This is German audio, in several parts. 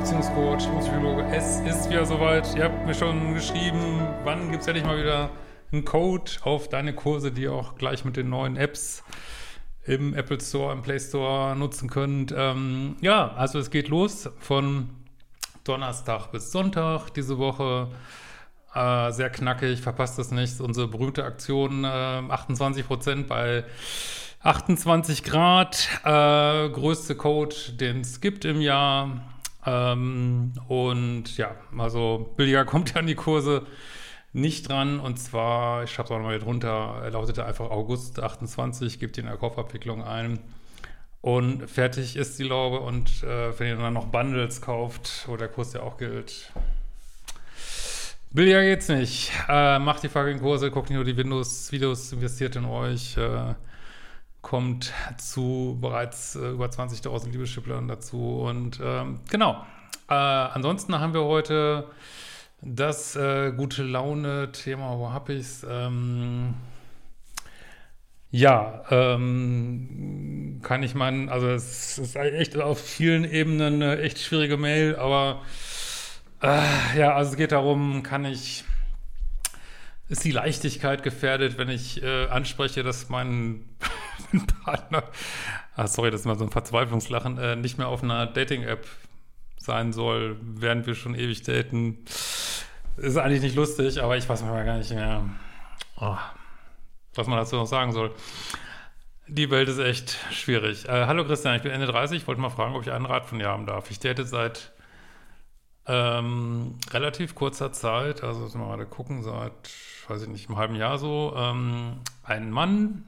Beziehungscoach, Psychologe. Es ist wieder soweit. Ihr habt mir schon geschrieben, wann gibt es endlich mal wieder einen Code auf deine Kurse, die ihr auch gleich mit den neuen Apps im Apple Store, im Play Store nutzen könnt. Ähm, ja, also es geht los von Donnerstag bis Sonntag diese Woche. Äh, sehr knackig, verpasst das nicht. Unsere berühmte Aktion, äh, 28% bei 28 Grad, äh, größte Code, den es gibt im Jahr. Ähm, und ja, also billiger kommt ja an die Kurse nicht dran. Und zwar, ich schreibe es auch nochmal hier drunter, lautete einfach August 28, gebt ihr in der Kaufabwicklung ein. Und fertig ist die Laube. Und äh, wenn ihr dann noch Bundles kauft, wo der Kurs ja auch gilt, billiger geht's nicht. Äh, macht die fucking Kurse, guckt nicht nur die Windows-Videos, investiert in euch. Äh, kommt zu bereits äh, über 20.000 Liebeschippern dazu. Und ähm, genau. Äh, ansonsten haben wir heute das äh, gute Laune-Thema. Wo habe ich es? Ähm, ja, ähm, kann ich meinen, also es ist echt auf vielen Ebenen eine echt schwierige Mail, aber äh, ja, also es geht darum, kann ich ist die Leichtigkeit gefährdet, wenn ich äh, anspreche, dass mein Partner, ah, sorry, das ist mal so ein Verzweiflungslachen, äh, nicht mehr auf einer Dating-App sein soll, während wir schon ewig daten. Ist eigentlich nicht lustig, aber ich weiß mal gar nicht mehr, oh, was man dazu noch sagen soll. Die Welt ist echt schwierig. Äh, hallo Christian, ich bin Ende 30. Ich wollte mal fragen, ob ich einen Rat von dir haben darf. Ich date seit ähm, relativ kurzer Zeit, also mal gucken, seit, weiß ich nicht, einem halben Jahr so, ähm, ein Mann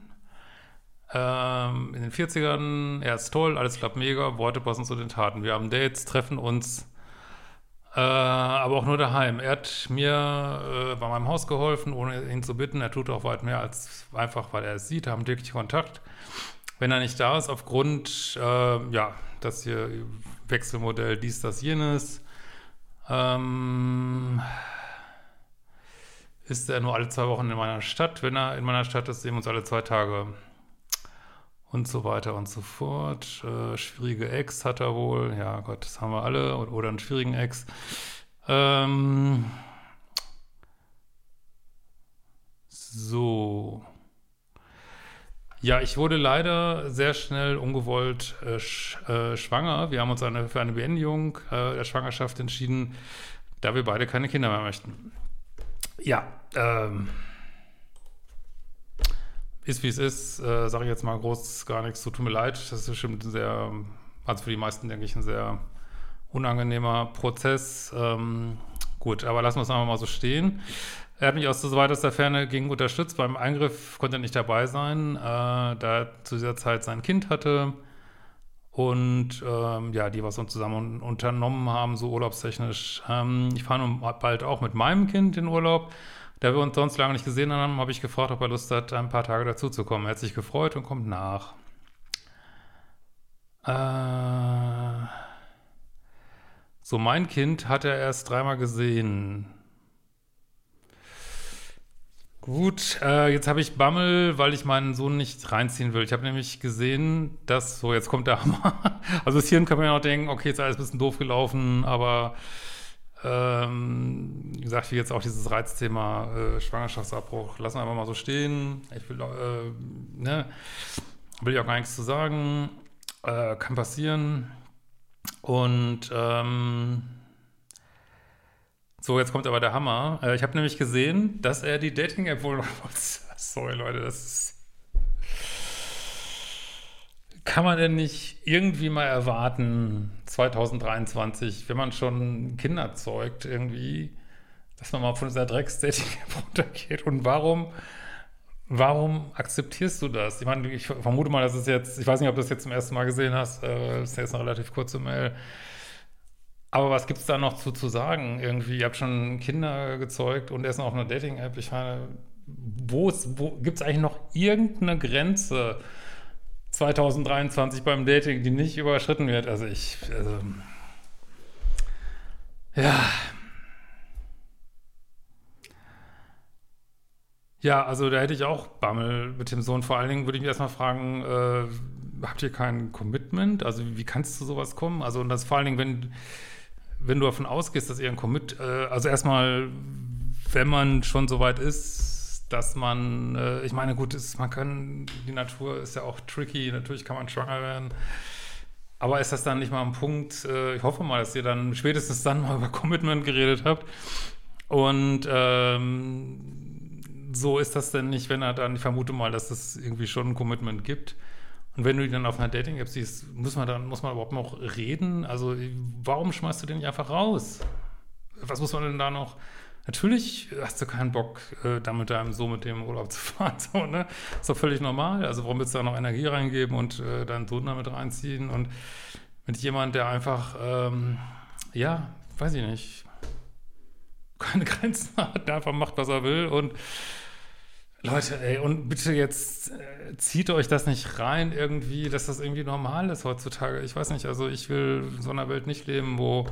ähm, in den 40ern, er ist toll, alles klappt mega, Worte passen zu den Taten. Wir haben Dates, treffen uns, äh, aber auch nur daheim. Er hat mir äh, bei meinem Haus geholfen, ohne ihn zu bitten. Er tut auch weit mehr als einfach, weil er es sieht, haben täglich Kontakt. Wenn er nicht da ist, aufgrund, äh, ja, das hier Wechselmodell, dies, das, jenes, ähm, ist er nur alle zwei Wochen in meiner Stadt. Wenn er in meiner Stadt ist, sehen wir uns alle zwei Tage. Und so weiter und so fort. Äh, schwierige Ex hat er wohl. Ja, Gott, das haben wir alle. Oder, einen schwierigen Ex. Ähm, so. Ja, ich wurde leider sehr schnell ungewollt äh, sch, äh, schwanger. Wir haben uns eine, für eine Beendigung äh, der Schwangerschaft entschieden, da wir beide keine Kinder mehr möchten. Ja, ähm, ist wie es ist, äh, sage ich jetzt mal groß gar nichts. So tut mir leid. Das ist bestimmt ein sehr, also für die meisten denke ich, ein sehr unangenehmer Prozess. Ähm, gut, aber lassen wir es einfach mal so stehen. Er hat mich aus so weit aus der Ferne gegen unterstützt. Beim Eingriff konnte er nicht dabei sein, äh, da er zu dieser Zeit sein Kind hatte und ähm, ja, die was uns zusammen unternommen haben, so urlaubstechnisch. Ähm, ich fahre nun bald auch mit meinem Kind in Urlaub. Da wir uns sonst lange nicht gesehen haben, habe ich gefragt, ob er Lust hat, ein paar Tage dazuzukommen. Er hat sich gefreut und kommt nach. Äh, so, mein Kind hat er erst dreimal gesehen. Gut, äh, jetzt habe ich Bammel, weil ich meinen Sohn nicht reinziehen will. Ich habe nämlich gesehen, dass, so jetzt kommt der Hammer. Also das Hirn kann man ja auch denken, okay, jetzt ist alles ein bisschen doof gelaufen, aber ähm, wie gesagt, wie jetzt auch dieses Reizthema äh, Schwangerschaftsabbruch, lassen wir einfach mal so stehen. Ich will, äh, ne, will ich auch gar nichts zu sagen. Äh, kann passieren. Und ähm, so, jetzt kommt aber der Hammer. Äh, ich habe nämlich gesehen, dass er die Dating-App wohl noch. Sorry, Leute, das ist. Kann man denn nicht irgendwie mal erwarten, 2023, wenn man schon Kinder zeugt, irgendwie, dass man mal von dieser Drecksdating runtergeht? Und warum, warum akzeptierst du das? Ich meine, ich vermute mal, dass es jetzt, ich weiß nicht, ob du das jetzt zum ersten Mal gesehen hast, äh, das ist jetzt eine relativ kurze Mail. Aber was gibt es da noch zu, zu sagen? Irgendwie, ihr habt schon Kinder gezeugt und er ist noch auf einer Dating-App. Ich meine, wo, wo gibt es eigentlich noch irgendeine Grenze 2023 beim Dating, die nicht überschritten wird? Also ich, also, ja. Ja, also da hätte ich auch Bammel mit dem Sohn. Vor allen Dingen würde ich mich erstmal fragen, äh, habt ihr kein Commitment? Also wie kannst du sowas kommen? Also und das vor allen Dingen, wenn wenn du davon ausgehst, dass ihr ein Commit, äh, also erstmal, wenn man schon so weit ist, dass man, äh, ich meine, gut, ist, man kann, die Natur ist ja auch tricky, natürlich kann man schwanger werden. Aber ist das dann nicht mal ein Punkt, äh, ich hoffe mal, dass ihr dann spätestens dann mal über Commitment geredet habt. Und ähm, so ist das denn nicht, wenn er dann, ich vermute mal, dass es irgendwie schon ein Commitment gibt. Und wenn du die dann auf einer Dating-App siehst, muss man dann, muss man überhaupt noch reden? Also, warum schmeißt du den nicht einfach raus? Was muss man denn da noch? Natürlich hast du keinen Bock, äh, da mit deinem Sohn mit dem Urlaub zu fahren, so, ne? Ist doch völlig normal. Also, warum willst du da noch Energie reingeben und äh, deinen Sohn damit reinziehen? Und mit jemand, der einfach, ähm, ja, weiß ich nicht, keine Grenzen hat, der einfach macht, was er will und Leute, ey, und bitte jetzt äh, zieht euch das nicht rein irgendwie, dass das irgendwie normal ist heutzutage. Ich weiß nicht, also ich will in so einer Welt nicht leben, wo,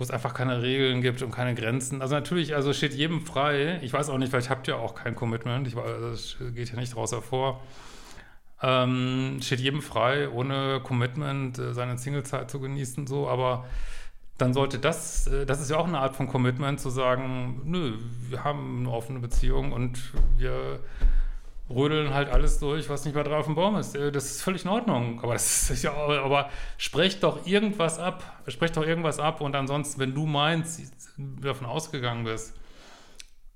wo es einfach keine Regeln gibt und keine Grenzen. Also natürlich, also steht jedem frei. Ich weiß auch nicht, vielleicht habt ihr auch kein Commitment. Ich das geht ja nicht daraus hervor. Ähm, steht jedem frei, ohne Commitment äh, seine Singlezeit zu genießen, so, aber dann sollte das, äh, das ist ja auch eine Art von Commitment, zu sagen, nö, wir haben eine offene Beziehung und wir rödeln halt alles durch, was nicht bei drei auf dem Baum ist. Äh, das ist völlig in Ordnung. Aber das ist ja, aber sprecht doch irgendwas ab. Sprecht doch irgendwas ab und ansonsten, wenn du meinst, davon ausgegangen bist,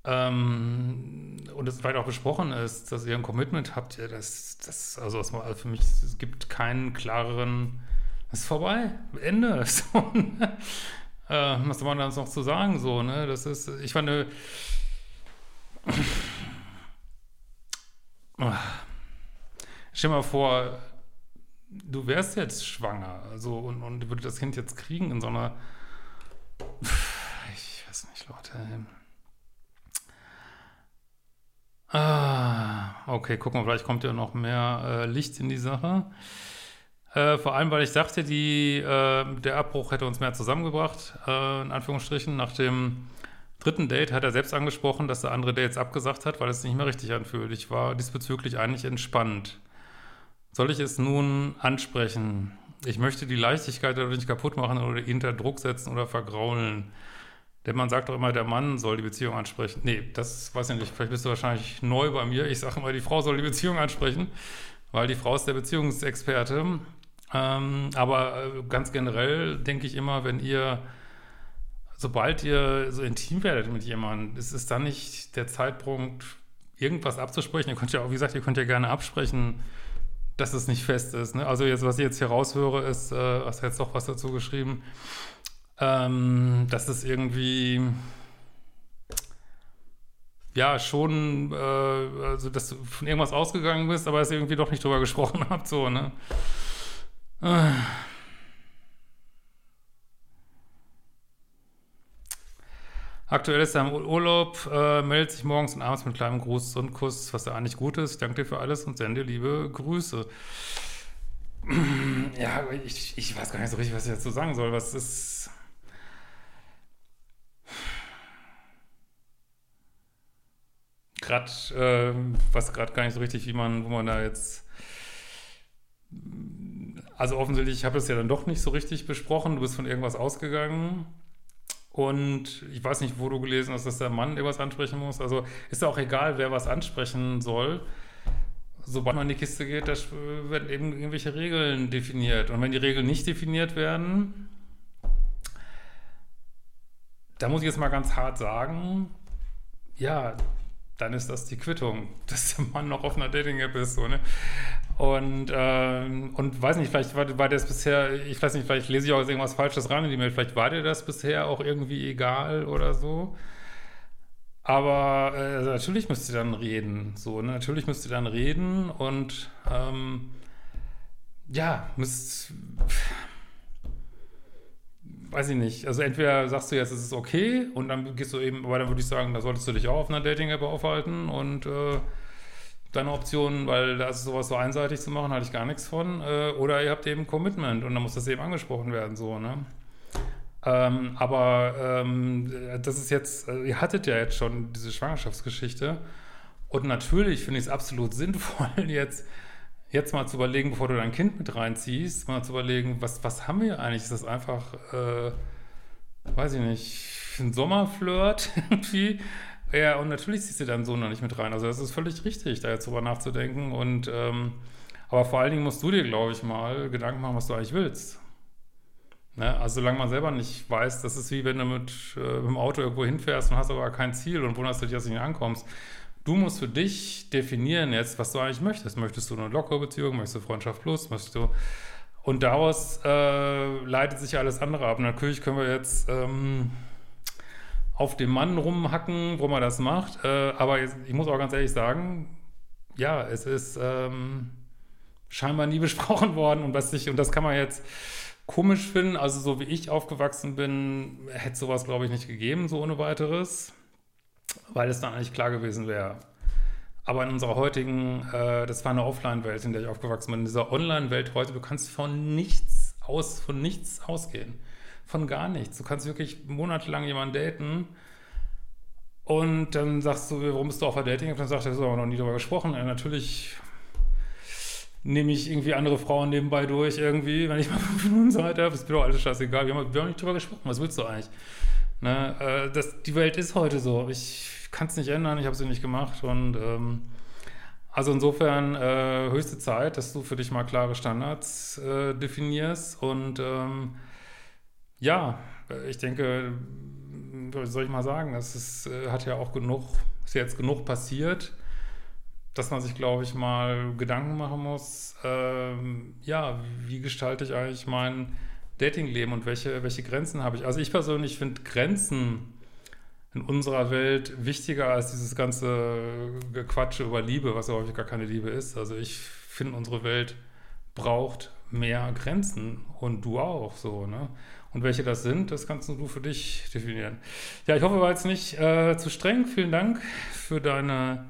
ähm, und es vielleicht auch besprochen ist, dass ihr ein Commitment habt, ja, das, das, also, also für mich, es gibt keinen klareren ist vorbei. Ende. So, ne? äh, was soll man da noch zu sagen? So, ne? Das ist, ich fand, äh, stell dir mal vor, du wärst jetzt schwanger, also und, und würde das Kind jetzt kriegen in so einer, ich weiß nicht, Leute. Ah, okay, gucken wir, vielleicht kommt ja noch mehr äh, Licht in die Sache. Äh, vor allem, weil ich dachte, die, äh, der Abbruch hätte uns mehr zusammengebracht, äh, in Anführungsstrichen. Nach dem dritten Date hat er selbst angesprochen, dass er andere Dates abgesagt hat, weil es nicht mehr richtig anfühlt. Ich war diesbezüglich eigentlich entspannt. Soll ich es nun ansprechen? Ich möchte die Leichtigkeit dadurch nicht kaputt machen oder ihn unter Druck setzen oder vergraulen. Denn man sagt doch immer, der Mann soll die Beziehung ansprechen. Nee, das weiß ich nicht. Vielleicht bist du wahrscheinlich neu bei mir. Ich sage immer, die Frau soll die Beziehung ansprechen, weil die Frau ist der Beziehungsexperte. Ähm, aber äh, ganz generell denke ich immer, wenn ihr, sobald ihr so intim werdet mit jemandem, ist es dann nicht der Zeitpunkt, irgendwas abzusprechen. Ihr könnt ja auch, wie gesagt, ihr könnt ja gerne absprechen, dass es nicht fest ist. Ne? Also jetzt, was ich jetzt hier raushöre, ist, äh, hast jetzt doch was dazu geschrieben, ähm, dass es irgendwie ja schon, äh, also dass du von irgendwas ausgegangen bist, aber es irgendwie doch nicht drüber gesprochen habt, so, ne? Aktuell ist er im Urlaub, äh, meldet sich morgens und abends mit kleinem Gruß und Kuss, was ja eigentlich gut ist. Ich danke dir für alles und sende liebe Grüße. ja, ich, ich weiß gar nicht so richtig, was ich dazu sagen soll. Was ist. Gerade, äh, was gerade gar nicht so richtig, wie man, wo man da jetzt also offensichtlich, ich habe es ja dann doch nicht so richtig besprochen. Du bist von irgendwas ausgegangen. Und ich weiß nicht, wo du gelesen hast, dass der Mann irgendwas ansprechen muss. Also ist auch egal, wer was ansprechen soll. Sobald man in die Kiste geht, da werden eben irgendwelche Regeln definiert. Und wenn die Regeln nicht definiert werden, da muss ich jetzt mal ganz hart sagen, ja, dann ist das die Quittung, dass der Mann noch auf einer Dating-App ist, so, ne? Und, ähm, und weiß nicht, vielleicht war, war das bisher, ich weiß nicht, vielleicht lese ich auch irgendwas Falsches rein in die Mail, vielleicht war dir das bisher auch irgendwie egal oder so. Aber äh, natürlich müsst ihr dann reden, so, ne? Natürlich müsst ihr dann reden und ähm, ja, müsst weiß ich nicht. Also entweder sagst du jetzt, es ist okay und dann gehst du eben, aber dann würde ich sagen, da solltest du dich auch auf einer Dating-App aufhalten und äh, deine Optionen, weil da ist sowas so einseitig zu machen, halte ich gar nichts von. Äh, oder ihr habt eben Commitment und dann muss das eben angesprochen werden, so, ne? Ähm, aber ähm, das ist jetzt, äh, ihr hattet ja jetzt schon diese Schwangerschaftsgeschichte und natürlich finde ich es absolut sinnvoll, jetzt jetzt mal zu überlegen, bevor du dein Kind mit reinziehst, mal zu überlegen, was, was haben wir eigentlich? Ist das einfach, äh, weiß ich nicht, ein Sommerflirt irgendwie? Ja, und natürlich ziehst du deinen Sohn noch nicht mit rein. Also das ist völlig richtig, da jetzt drüber nachzudenken. Und ähm, aber vor allen Dingen musst du dir, glaube ich, mal Gedanken machen, was du eigentlich willst. Ne? Also solange man selber nicht weiß, das ist wie wenn du mit, äh, mit dem Auto irgendwo hinfährst und hast aber kein Ziel und wunderst dich, dass du nicht ankommst. Du musst für dich definieren jetzt, was du eigentlich möchtest. Möchtest du eine lockere Beziehung? Möchtest du Freundschaft plus? Möchtest du und daraus äh, leitet sich alles andere ab. Natürlich können wir jetzt ähm, auf dem Mann rumhacken, wo man das macht. Äh, aber ich muss auch ganz ehrlich sagen, ja, es ist ähm, scheinbar nie besprochen worden und was ich, und das kann man jetzt komisch finden. Also so wie ich aufgewachsen bin, hätte sowas, glaube ich, nicht gegeben, so ohne weiteres weil es dann eigentlich klar gewesen wäre. Aber in unserer heutigen, äh, das war eine Offline-Welt, in der ich aufgewachsen bin, in dieser Online-Welt heute, du kannst von nichts aus, von nichts ausgehen. Von gar nichts. Du kannst wirklich monatelang jemanden daten und dann sagst du, warum bist du auf der Dating? Und dann sagt er, so, haben wir noch nie darüber gesprochen. Ja, natürlich nehme ich irgendwie andere Frauen nebenbei durch, irgendwie, wenn ich mal fünf Minuten Zeit habe, ist mir doch alles scheißegal. Wir haben, wir haben nicht darüber gesprochen. Was willst du eigentlich? Ne, äh, das, die Welt ist heute so. Ich kann es nicht ändern, ich habe sie nicht gemacht. Und ähm, also insofern äh, höchste Zeit, dass du für dich mal klare Standards äh, definierst. Und ähm, ja, ich denke, soll ich mal sagen, es ist, äh, hat ja auch genug, ist jetzt genug passiert, dass man sich, glaube ich, mal Gedanken machen muss, ähm, ja, wie gestalte ich eigentlich mein Datingleben und welche, welche Grenzen habe ich? Also ich persönlich finde Grenzen in unserer Welt wichtiger als dieses ganze Gequatsche über Liebe, was ja häufig gar keine Liebe ist. Also ich finde, unsere Welt braucht mehr Grenzen und du auch so, ne? Und welche das sind, das kannst du für dich definieren. Ja, ich hoffe, war jetzt nicht äh, zu streng. Vielen Dank für deine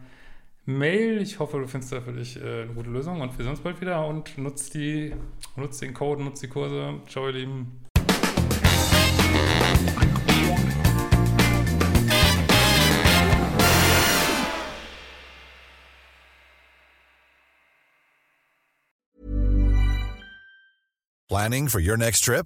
Mail. Ich hoffe, du findest da für dich äh, eine gute Lösung und wir sehen uns bald wieder und nutzt, die, nutzt den Code, nutzt die Kurse. Ciao, ihr Lieben. Planning for your next trip?